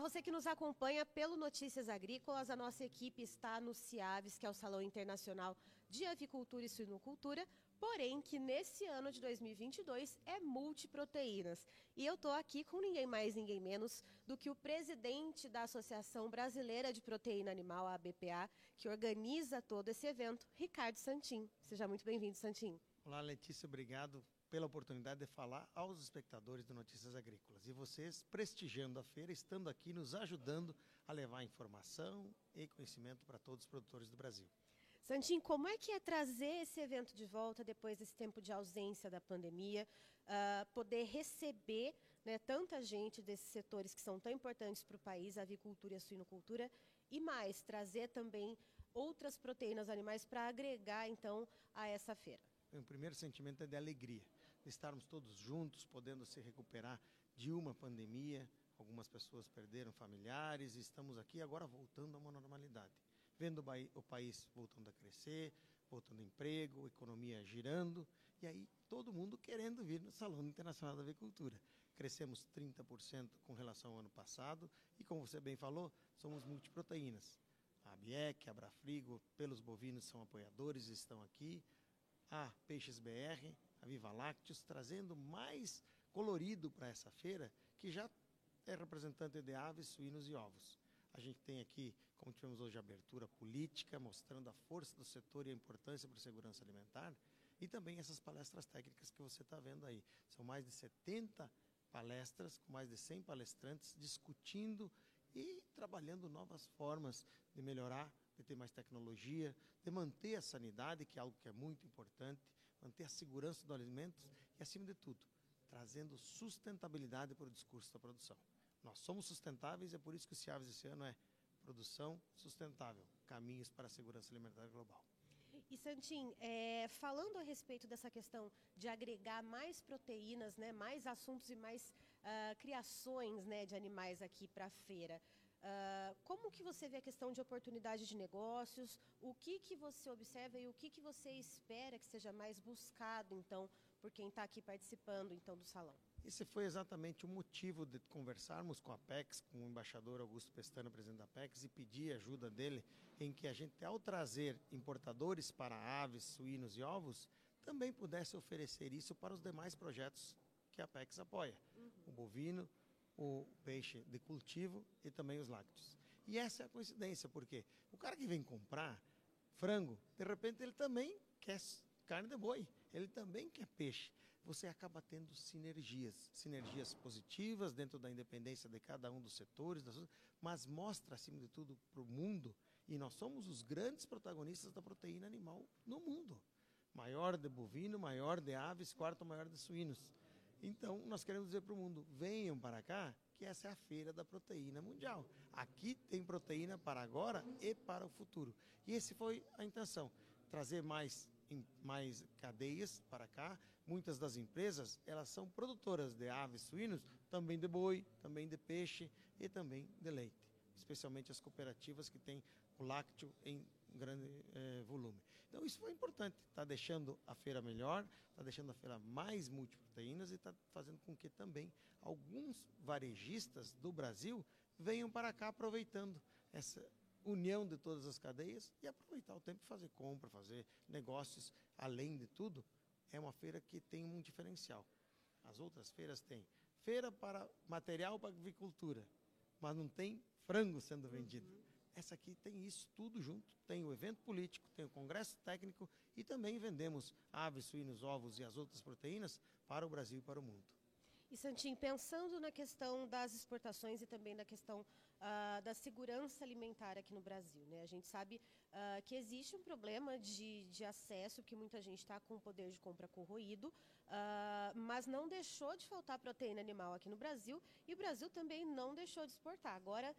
Você que nos acompanha pelo Notícias Agrícolas, a nossa equipe está no CIAVES, que é o Salão Internacional de Avicultura e Suinocultura, porém que nesse ano de 2022 é multiproteínas. E eu estou aqui com ninguém mais, ninguém menos do que o presidente da Associação Brasileira de Proteína Animal, a ABPA, que organiza todo esse evento, Ricardo Santin. Seja muito bem-vindo, Santin. Olá, Letícia, obrigado pela oportunidade de falar aos espectadores do Notícias Agrícolas. E vocês prestigiando a feira, estando aqui nos ajudando a levar informação e conhecimento para todos os produtores do Brasil. Santinho, como é que é trazer esse evento de volta depois desse tempo de ausência da pandemia, uh, poder receber né, tanta gente desses setores que são tão importantes para o país, a avicultura e a suinocultura, e mais, trazer também outras proteínas animais para agregar, então, a essa feira? O primeiro sentimento é de alegria, de estarmos todos juntos, podendo se recuperar de uma pandemia. Algumas pessoas perderam familiares e estamos aqui agora voltando a uma normalidade. Vendo o país voltando a crescer, voltando emprego, economia girando, e aí todo mundo querendo vir no Salão Internacional da Avicultura. Crescemos 30% com relação ao ano passado e, como você bem falou, somos multiproteínas. A BIEC, a Brafrigo, pelos bovinos são apoiadores, estão aqui a Peixes BR, a Viva Lácteos, trazendo mais colorido para essa feira, que já é representante de aves, suínos e ovos. A gente tem aqui, como tivemos hoje, abertura política, mostrando a força do setor e a importância para a segurança alimentar, e também essas palestras técnicas que você está vendo aí. São mais de 70 palestras, com mais de 100 palestrantes, discutindo e trabalhando novas formas de melhorar de ter mais tecnologia, de manter a sanidade, que é algo que é muito importante, manter a segurança dos alimentos e, acima de tudo, trazendo sustentabilidade para o discurso da produção. Nós somos sustentáveis e é por isso que o CIAVES esse ano é produção sustentável, caminhos para a segurança alimentar global. E Santim, é, falando a respeito dessa questão de agregar mais proteínas, né, mais assuntos e mais uh, criações né, de animais aqui para a feira, Uh, como que você vê a questão de oportunidade de negócios? O que, que você observa e o que, que você espera que seja mais buscado, então, por quem está aqui participando, então, do salão? Esse foi exatamente o motivo de conversarmos com a Apex, com o embaixador Augusto Pestana, presidente da Apex, e pedir ajuda dele em que a gente, ao trazer importadores para aves, suínos e ovos, também pudesse oferecer isso para os demais projetos que a Apex apoia. Uhum. O bovino, o peixe de cultivo e também os lácteos. E essa é a coincidência, porque o cara que vem comprar frango, de repente ele também quer carne de boi, ele também quer peixe. Você acaba tendo sinergias, sinergias positivas dentro da independência de cada um dos setores, mas mostra, acima de tudo, para o mundo, e nós somos os grandes protagonistas da proteína animal no mundo. Maior de bovino, maior de aves, quarto maior de suínos. Então, nós queremos dizer para o mundo: venham para cá, que essa é a feira da proteína mundial. Aqui tem proteína para agora e para o futuro. E esse foi a intenção: trazer mais mais cadeias para cá. Muitas das empresas, elas são produtoras de aves, suínos, também de boi, também de peixe e também de leite especialmente as cooperativas que têm o lácteo em grande eh, volume. Isso foi importante, está deixando a feira melhor, está deixando a feira mais multiproteínas e está fazendo com que também alguns varejistas do Brasil venham para cá aproveitando essa união de todas as cadeias e aproveitar o tempo para fazer compra, fazer negócios. Além de tudo, é uma feira que tem um diferencial. As outras feiras têm feira para material para agricultura, mas não tem frango sendo vendido. Uhum. Essa aqui tem isso tudo junto. Tem o evento político, tem o congresso técnico e também vendemos aves, suínos, ovos e as outras proteínas para o Brasil e para o mundo. E Santinho, pensando na questão das exportações e também na questão uh, da segurança alimentar aqui no Brasil, né? a gente sabe uh, que existe um problema de, de acesso, que muita gente está com o poder de compra corroído, uh, mas não deixou de faltar proteína animal aqui no Brasil e o Brasil também não deixou de exportar. Agora,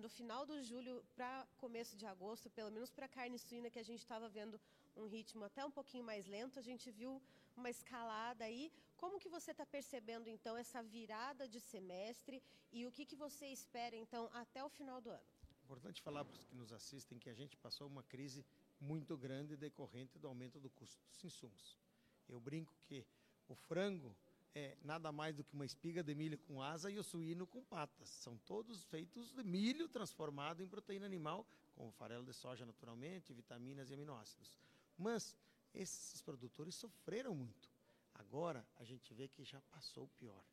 no final do julho para começo de agosto, pelo menos para carne suína, que a gente estava vendo um ritmo até um pouquinho mais lento, a gente viu uma escalada aí. Como que você está percebendo, então, essa virada de semestre e o que, que você espera então até o final do ano? Importante falar para os que nos assistem que a gente passou uma crise muito grande decorrente do aumento do custo dos insumos. Eu brinco que o frango é nada mais do que uma espiga de milho com asa e o suíno com patas. São todos feitos de milho transformado em proteína animal, com farelo de soja naturalmente, vitaminas e aminoácidos. Mas esses produtores sofreram muito. Agora a gente vê que já passou o pior.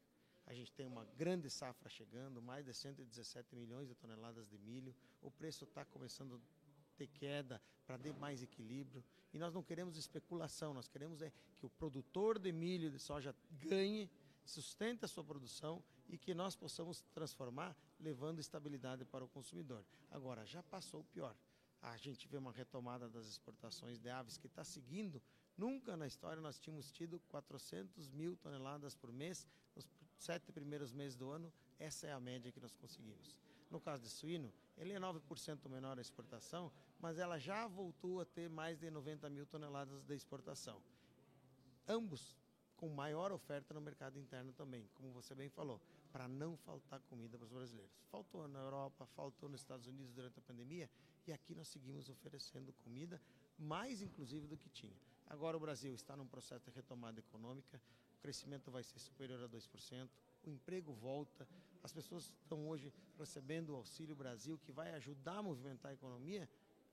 A gente tem uma grande safra chegando, mais de 117 milhões de toneladas de milho. O preço está começando a ter queda para ter mais equilíbrio. E nós não queremos especulação, nós queremos é que o produtor de milho e de soja ganhe, sustente a sua produção e que nós possamos transformar, levando estabilidade para o consumidor. Agora, já passou o pior. A gente vê uma retomada das exportações de aves que está seguindo. Nunca na história nós tínhamos tido 400 mil toneladas por mês nos sete primeiros meses do ano. Essa é a média que nós conseguimos. No caso de suíno, ele é 9% menor a exportação, mas ela já voltou a ter mais de 90 mil toneladas de exportação. Ambos com maior oferta no mercado interno também, como você bem falou, para não faltar comida para os brasileiros. Faltou na Europa, faltou nos Estados Unidos durante a pandemia e aqui nós seguimos oferecendo comida, mais inclusive do que tinha. Agora o Brasil está num processo de retomada econômica, o crescimento vai ser superior a 2%, o emprego volta, as pessoas estão hoje recebendo o Auxílio Brasil, que vai ajudar a movimentar a economia,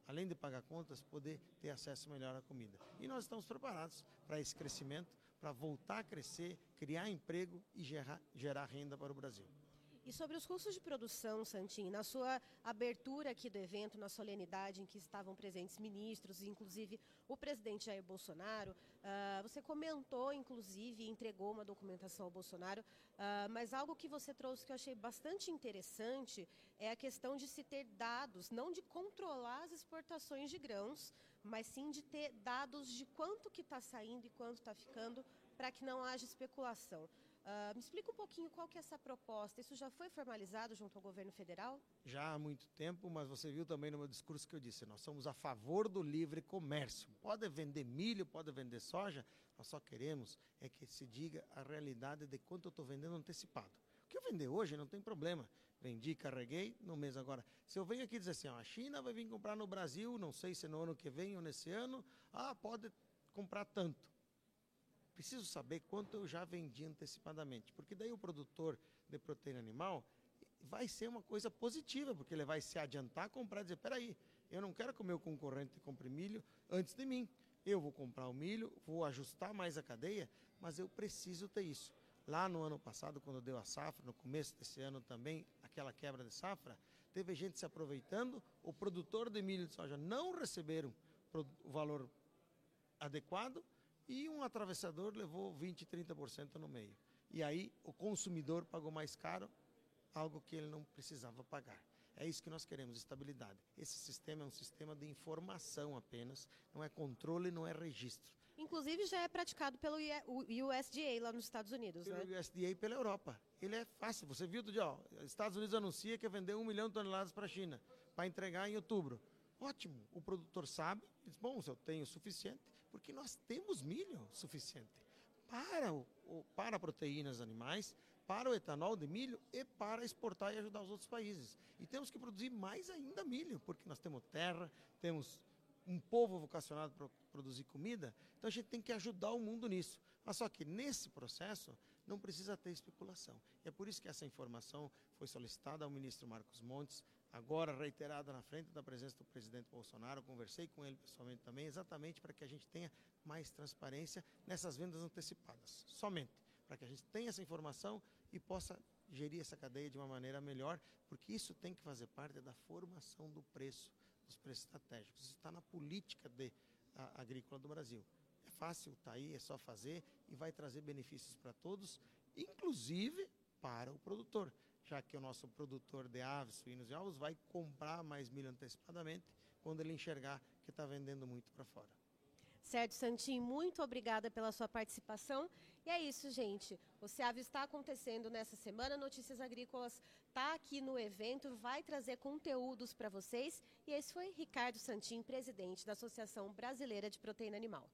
além de pagar contas, poder ter acesso melhor à comida. E nós estamos preparados para esse crescimento, para voltar a crescer, criar emprego e gerar, gerar renda para o Brasil. E sobre os custos de produção, Santin, na sua abertura aqui do evento, na solenidade em que estavam presentes ministros, inclusive o presidente Jair Bolsonaro, uh, você comentou, inclusive, entregou uma documentação ao Bolsonaro, uh, mas algo que você trouxe que eu achei bastante interessante é a questão de se ter dados, não de controlar as exportações de grãos, mas sim de ter dados de quanto que está saindo e quanto está ficando, para que não haja especulação. Uh, me explica um pouquinho qual que é essa proposta. Isso já foi formalizado junto ao governo federal? Já há muito tempo, mas você viu também no meu discurso que eu disse, nós somos a favor do livre comércio. Pode vender milho, pode vender soja, nós só queremos é que se diga a realidade de quanto eu estou vendendo antecipado. O que eu vender hoje não tem problema. Vendi, carreguei, no mês agora. Se eu venho aqui dizer assim, ó, a China vai vir comprar no Brasil, não sei se no ano que vem ou nesse ano, ah, pode comprar tanto preciso saber quanto eu já vendi antecipadamente, porque daí o produtor de proteína animal vai ser uma coisa positiva, porque ele vai se adiantar a comprar e dizer, peraí, eu não quero que o meu concorrente compre milho antes de mim. Eu vou comprar o milho, vou ajustar mais a cadeia, mas eu preciso ter isso. Lá no ano passado, quando deu a safra, no começo desse ano também, aquela quebra de safra, teve gente se aproveitando, o produtor de milho e de soja não receberam o valor adequado, e um atravessador levou 20, 30% no meio. E aí o consumidor pagou mais caro, algo que ele não precisava pagar. É isso que nós queremos, estabilidade. Esse sistema é um sistema de informação apenas, não é controle, não é registro. Inclusive já é praticado pelo USDA lá nos Estados Unidos, pelo né? Pelo USDA e pela Europa. Ele é fácil. Você viu, ó, Estados Unidos anuncia que vai vender um milhão de toneladas para a China, para entregar em outubro. Ótimo. O produtor sabe, diz, bom, se eu tenho o suficiente, porque nós temos milho suficiente para, o, para proteínas animais, para o etanol de milho e para exportar e ajudar os outros países. E temos que produzir mais ainda milho, porque nós temos terra, temos um povo vocacionado para produzir comida, então a gente tem que ajudar o mundo nisso. Mas só que nesse processo não precisa ter especulação. E é por isso que essa informação foi solicitada ao ministro Marcos Montes, agora reiterada na frente da presença do presidente Bolsonaro. conversei com ele pessoalmente também, exatamente para que a gente tenha mais transparência nessas vendas antecipadas. Somente para que a gente tenha essa informação e possa gerir essa cadeia de uma maneira melhor, porque isso tem que fazer parte da formação do preço, dos preços estratégicos. Isso está na política de, a, agrícola do Brasil. É fácil, está aí, é só fazer e vai trazer benefícios para todos, inclusive para o produtor já que o nosso produtor de aves, suínos e ovos vai comprar mais milho antecipadamente quando ele enxergar que está vendendo muito para fora. Certo, Santim, muito obrigada pela sua participação. E é isso, gente. O SEAV está acontecendo nessa semana. Notícias Agrícolas está aqui no evento, vai trazer conteúdos para vocês. E esse foi Ricardo Santim, presidente da Associação Brasileira de Proteína Animal.